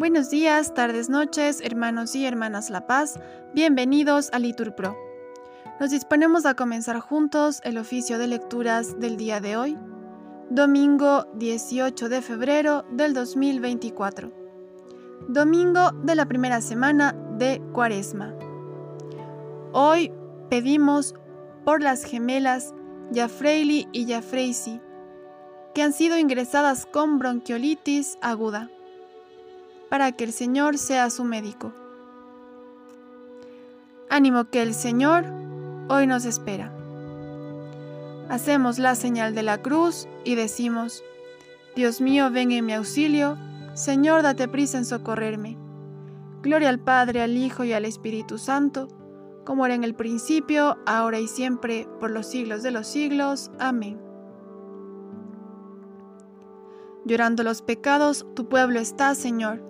Buenos días, tardes, noches, hermanos y hermanas La Paz. Bienvenidos a Litur Pro. Nos disponemos a comenzar juntos el oficio de lecturas del día de hoy, domingo 18 de febrero del 2024. Domingo de la primera semana de Cuaresma. Hoy pedimos por las gemelas Yafreili y Yafreisi, que han sido ingresadas con bronquiolitis aguda para que el Señor sea su médico. Ánimo que el Señor hoy nos espera. Hacemos la señal de la cruz y decimos, Dios mío, ven en mi auxilio, Señor, date prisa en socorrerme. Gloria al Padre, al Hijo y al Espíritu Santo, como era en el principio, ahora y siempre, por los siglos de los siglos. Amén. Llorando los pecados, tu pueblo está, Señor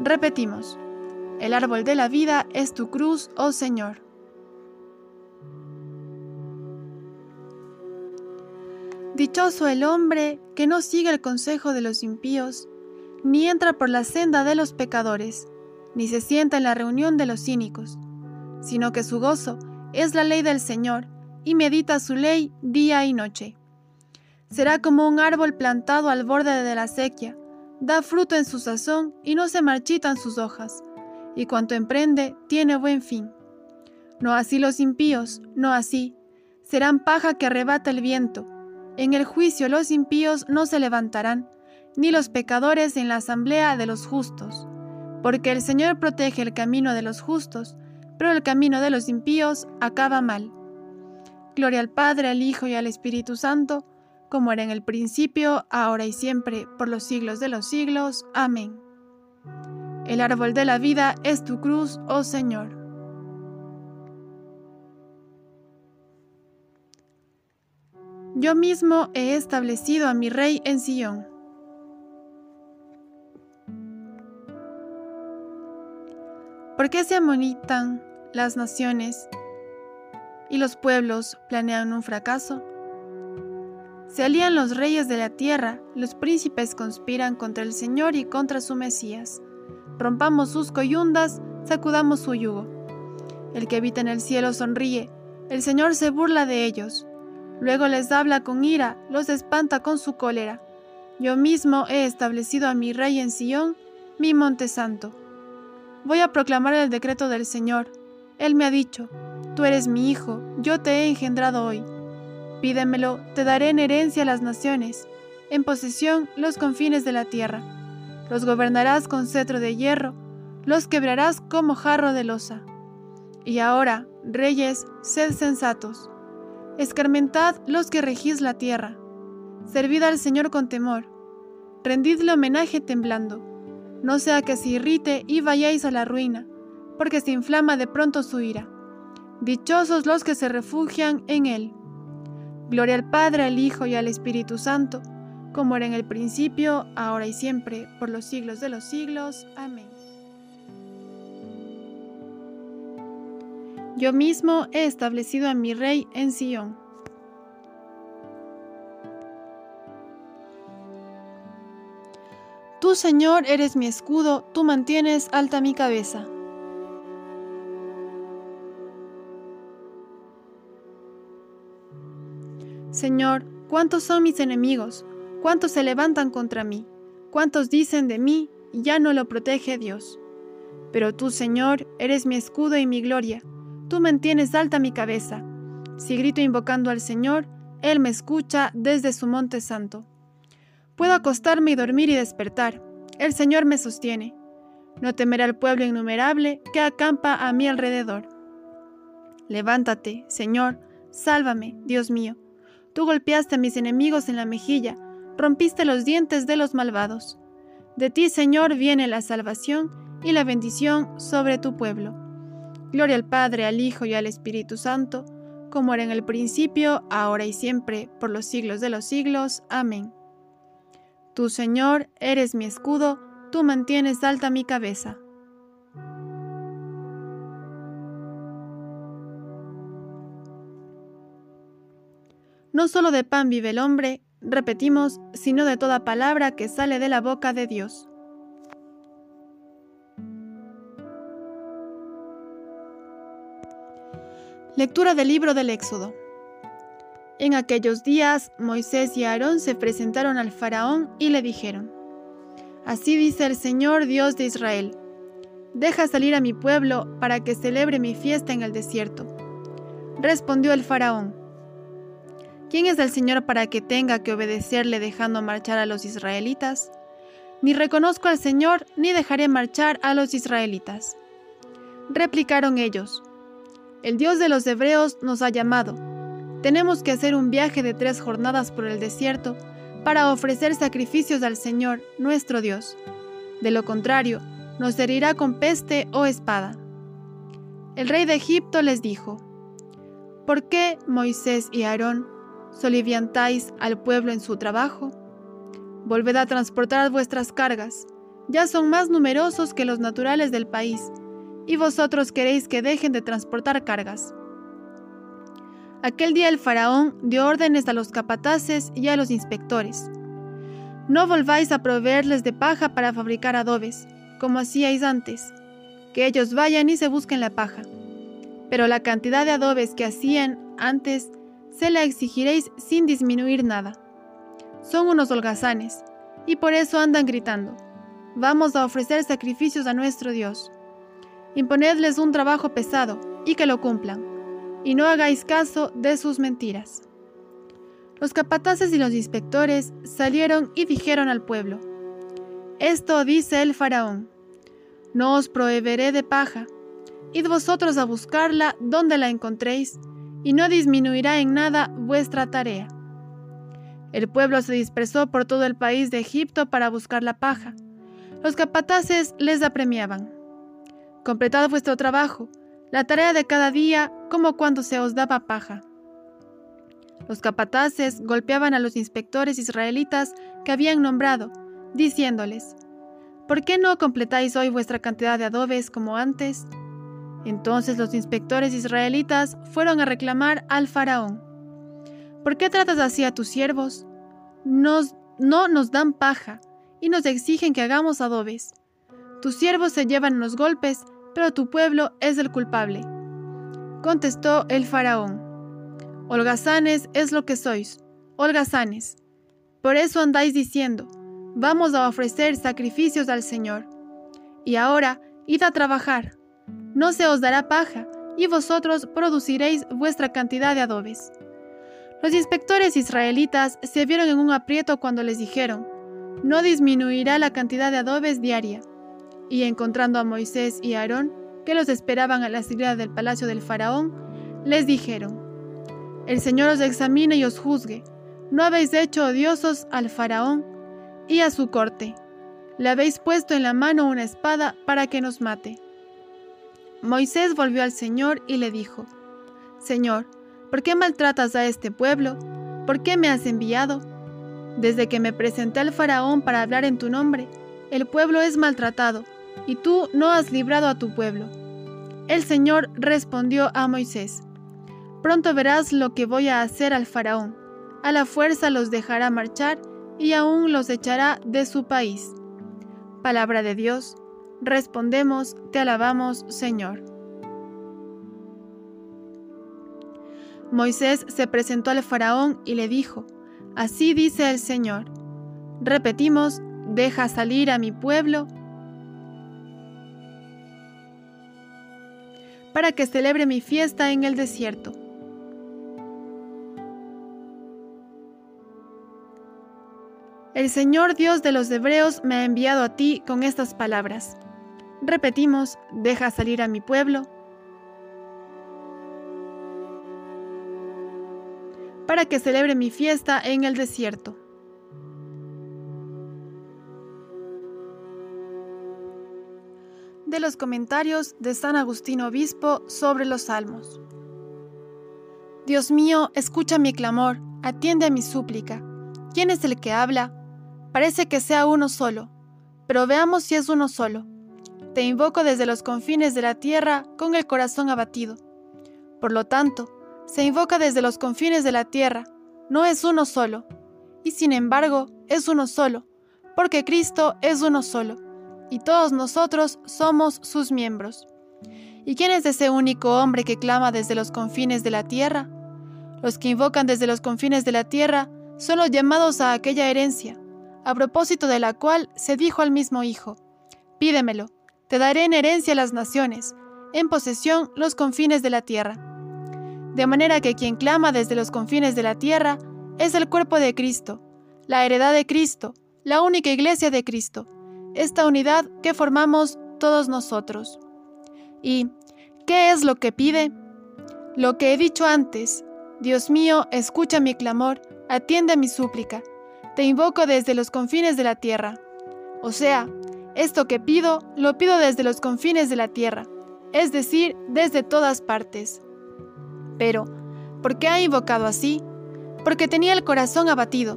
Repetimos, el árbol de la vida es tu cruz, oh Señor. Dichoso el hombre que no sigue el consejo de los impíos, ni entra por la senda de los pecadores, ni se sienta en la reunión de los cínicos, sino que su gozo es la ley del Señor, y medita su ley día y noche. Será como un árbol plantado al borde de la sequía, da fruto en su sazón y no se marchitan sus hojas, y cuanto emprende tiene buen fin. No así los impíos, no así, serán paja que arrebata el viento. En el juicio los impíos no se levantarán, ni los pecadores en la asamblea de los justos, porque el Señor protege el camino de los justos, pero el camino de los impíos acaba mal. Gloria al Padre, al Hijo y al Espíritu Santo, como era en el principio, ahora y siempre, por los siglos de los siglos. Amén. El árbol de la vida es tu cruz, oh Señor. Yo mismo he establecido a mi rey en Sion. ¿Por qué se amonitan las naciones y los pueblos planean un fracaso? Se alían los reyes de la tierra, los príncipes conspiran contra el Señor y contra su Mesías. Rompamos sus coyundas, sacudamos su yugo. El que habita en el cielo sonríe, el Señor se burla de ellos. Luego les habla con ira, los espanta con su cólera. Yo mismo he establecido a mi rey en Sión, mi monte santo. Voy a proclamar el decreto del Señor. Él me ha dicho, Tú eres mi hijo, yo te he engendrado hoy. Pídemelo, te daré en herencia las naciones, en posesión los confines de la tierra. Los gobernarás con cetro de hierro, los quebrarás como jarro de losa. Y ahora, reyes, sed sensatos. Escarmentad los que regís la tierra. Servid al Señor con temor. Rendidle homenaje temblando. No sea que se irrite y vayáis a la ruina, porque se inflama de pronto su ira. Dichosos los que se refugian en él. Gloria al Padre, al Hijo y al Espíritu Santo, como era en el principio, ahora y siempre, por los siglos de los siglos. Amén. Yo mismo he establecido a mi Rey en Sion. Tú, Señor, eres mi escudo, tú mantienes alta mi cabeza. Señor, ¿cuántos son mis enemigos? ¿Cuántos se levantan contra mí? ¿Cuántos dicen de mí, y ya no lo protege Dios? Pero tú, Señor, eres mi escudo y mi gloria. Tú mantienes alta mi cabeza. Si grito invocando al Señor, Él me escucha desde su monte santo. Puedo acostarme y dormir y despertar. El Señor me sostiene. No temerá el pueblo innumerable que acampa a mi alrededor. Levántate, Señor, sálvame, Dios mío Tú golpeaste a mis enemigos en la mejilla, rompiste los dientes de los malvados. De ti, Señor, viene la salvación y la bendición sobre tu pueblo. Gloria al Padre, al Hijo y al Espíritu Santo, como era en el principio, ahora y siempre, por los siglos de los siglos. Amén. Tú, Señor, eres mi escudo, tú mantienes alta mi cabeza. No solo de pan vive el hombre, repetimos, sino de toda palabra que sale de la boca de Dios. Lectura del libro del Éxodo. En aquellos días Moisés y Aarón se presentaron al faraón y le dijeron, Así dice el Señor Dios de Israel, deja salir a mi pueblo para que celebre mi fiesta en el desierto. Respondió el faraón, ¿Quién es el Señor para que tenga que obedecerle dejando marchar a los israelitas? Ni reconozco al Señor, ni dejaré marchar a los israelitas. Replicaron ellos, El Dios de los hebreos nos ha llamado. Tenemos que hacer un viaje de tres jornadas por el desierto para ofrecer sacrificios al Señor, nuestro Dios. De lo contrario, nos herirá con peste o espada. El rey de Egipto les dijo, ¿Por qué Moisés y Aarón soliviantáis al pueblo en su trabajo? Volved a transportar vuestras cargas, ya son más numerosos que los naturales del país, y vosotros queréis que dejen de transportar cargas. Aquel día el faraón dio órdenes a los capataces y a los inspectores. No volváis a proveerles de paja para fabricar adobes, como hacíais antes, que ellos vayan y se busquen la paja. Pero la cantidad de adobes que hacían antes se la exigiréis sin disminuir nada. Son unos holgazanes, y por eso andan gritando, vamos a ofrecer sacrificios a nuestro Dios. Imponedles un trabajo pesado, y que lo cumplan, y no hagáis caso de sus mentiras. Los capataces y los inspectores salieron y dijeron al pueblo, Esto dice el faraón, no os proveeré de paja, id vosotros a buscarla donde la encontréis, y no disminuirá en nada vuestra tarea. El pueblo se dispersó por todo el país de Egipto para buscar la paja. Los capataces les apremiaban. Completad vuestro trabajo, la tarea de cada día, como cuando se os daba paja. Los capataces golpeaban a los inspectores israelitas que habían nombrado, diciéndoles, ¿Por qué no completáis hoy vuestra cantidad de adobes como antes? Entonces los inspectores israelitas fueron a reclamar al faraón. ¿Por qué tratas así a tus siervos? No nos dan paja y nos exigen que hagamos adobes. Tus siervos se llevan los golpes, pero tu pueblo es el culpable. Contestó el faraón. Holgazanes es lo que sois, holgazanes. Por eso andáis diciendo, vamos a ofrecer sacrificios al Señor. Y ahora, id a trabajar no se os dará paja, y vosotros produciréis vuestra cantidad de adobes. Los inspectores israelitas se vieron en un aprieto cuando les dijeron, no disminuirá la cantidad de adobes diaria. Y encontrando a Moisés y Aarón, que los esperaban a la salida del palacio del faraón, les dijeron, El Señor os examine y os juzgue. No habéis hecho odiosos al faraón y a su corte. Le habéis puesto en la mano una espada para que nos mate. Moisés volvió al Señor y le dijo, Señor, ¿por qué maltratas a este pueblo? ¿Por qué me has enviado? Desde que me presenté al faraón para hablar en tu nombre, el pueblo es maltratado, y tú no has librado a tu pueblo. El Señor respondió a Moisés, Pronto verás lo que voy a hacer al faraón. A la fuerza los dejará marchar y aún los echará de su país. Palabra de Dios Respondemos, te alabamos, Señor. Moisés se presentó al faraón y le dijo, Así dice el Señor. Repetimos, deja salir a mi pueblo para que celebre mi fiesta en el desierto. El Señor Dios de los Hebreos me ha enviado a ti con estas palabras. Repetimos, deja salir a mi pueblo para que celebre mi fiesta en el desierto. de los comentarios de San Agustín Obispo sobre los Salmos. Dios mío, escucha mi clamor, atiende a mi súplica. ¿Quién es el que habla? Parece que sea uno solo, pero veamos si es uno solo. Te invoco desde los confines de la tierra con el corazón abatido. Por lo tanto, se invoca desde los confines de la tierra, no es uno solo, y sin embargo es uno solo, porque Cristo es uno solo y todos nosotros somos sus miembros. ¿Y quién es ese único hombre que clama desde los confines de la tierra? Los que invocan desde los confines de la tierra son los llamados a aquella herencia, a propósito de la cual se dijo al mismo Hijo, Pídemelo, te daré en herencia las naciones, en posesión los confines de la tierra. De manera que quien clama desde los confines de la tierra es el cuerpo de Cristo, la heredad de Cristo, la única iglesia de Cristo, esta unidad que formamos todos nosotros. ¿Y qué es lo que pide? Lo que he dicho antes, Dios mío, escucha mi clamor, atiende mi súplica, te invoco desde los confines de la tierra. O sea, esto que pido, lo pido desde los confines de la tierra, es decir, desde todas partes. Pero, ¿por qué ha invocado así? Porque tenía el corazón abatido,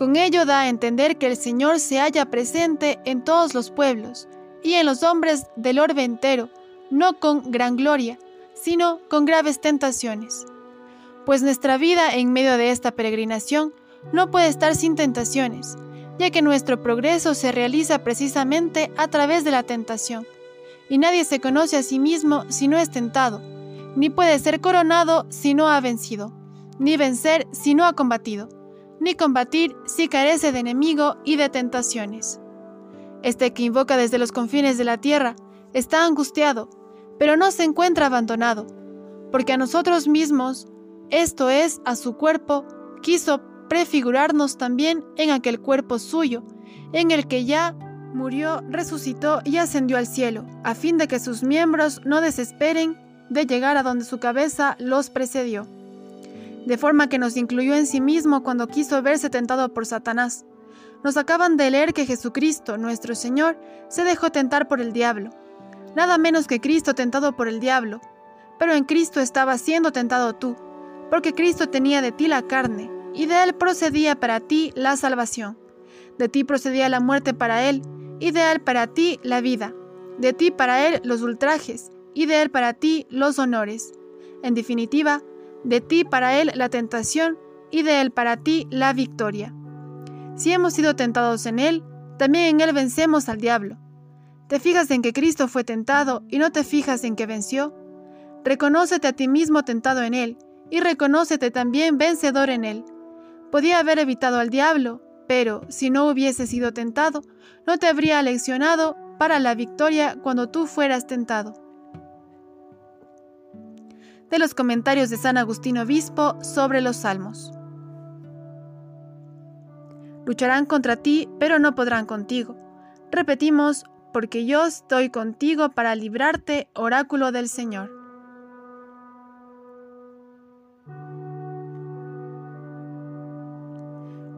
con ello da a entender que el Señor se halla presente en todos los pueblos y en los hombres del orbe entero, no con gran gloria, sino con graves tentaciones. Pues nuestra vida en medio de esta peregrinación no puede estar sin tentaciones, ya que nuestro progreso se realiza precisamente a través de la tentación, y nadie se conoce a sí mismo si no es tentado, ni puede ser coronado si no ha vencido, ni vencer si no ha combatido ni combatir si carece de enemigo y de tentaciones. Este que invoca desde los confines de la tierra está angustiado, pero no se encuentra abandonado, porque a nosotros mismos, esto es, a su cuerpo, quiso prefigurarnos también en aquel cuerpo suyo, en el que ya murió, resucitó y ascendió al cielo, a fin de que sus miembros no desesperen de llegar a donde su cabeza los precedió de forma que nos incluyó en sí mismo cuando quiso verse tentado por Satanás. Nos acaban de leer que Jesucristo, nuestro Señor, se dejó tentar por el diablo. Nada menos que Cristo tentado por el diablo. Pero en Cristo estaba siendo tentado tú, porque Cristo tenía de ti la carne, y de él procedía para ti la salvación. De ti procedía la muerte para él, y de él para ti la vida. De ti para él los ultrajes, y de él para ti los honores. En definitiva, de ti para Él la tentación y de Él para ti la victoria. Si hemos sido tentados en Él, también en Él vencemos al diablo. ¿Te fijas en que Cristo fue tentado y no te fijas en que venció? Reconócete a ti mismo tentado en Él y reconócete también vencedor en Él. Podía haber evitado al diablo, pero si no hubiese sido tentado, no te habría leccionado para la victoria cuando tú fueras tentado de los comentarios de San Agustín Obispo sobre los Salmos. Lucharán contra ti, pero no podrán contigo. Repetimos, porque yo estoy contigo para librarte, oráculo del Señor.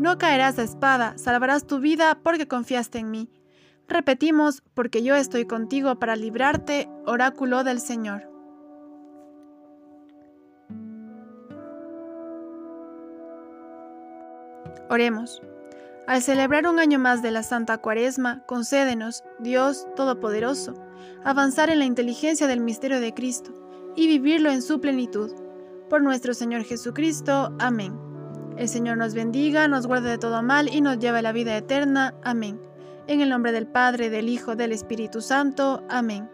No caerás a espada, salvarás tu vida porque confiaste en mí. Repetimos, porque yo estoy contigo para librarte, oráculo del Señor. Oremos. Al celebrar un año más de la Santa Cuaresma, concédenos, Dios Todopoderoso, avanzar en la inteligencia del misterio de Cristo y vivirlo en su plenitud. Por nuestro Señor Jesucristo. Amén. El Señor nos bendiga, nos guarde de todo mal y nos lleve a la vida eterna. Amén. En el nombre del Padre, del Hijo, del Espíritu Santo. Amén.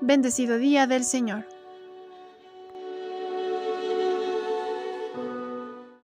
Bendecido día del Señor.